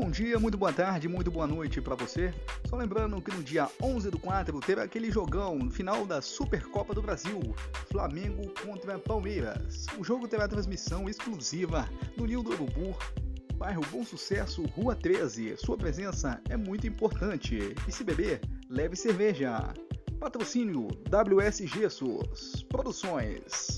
bom dia, muito boa tarde, muito boa noite para você. Só lembrando que no dia 11 do 4 teve aquele jogão no final da Supercopa do Brasil, Flamengo contra Palmeiras. O jogo terá transmissão exclusiva no Nil do Urubu, bairro Bom Sucesso, Rua 13. Sua presença é muito importante. E se beber, leve cerveja. Patrocínio WS Gessos Produções.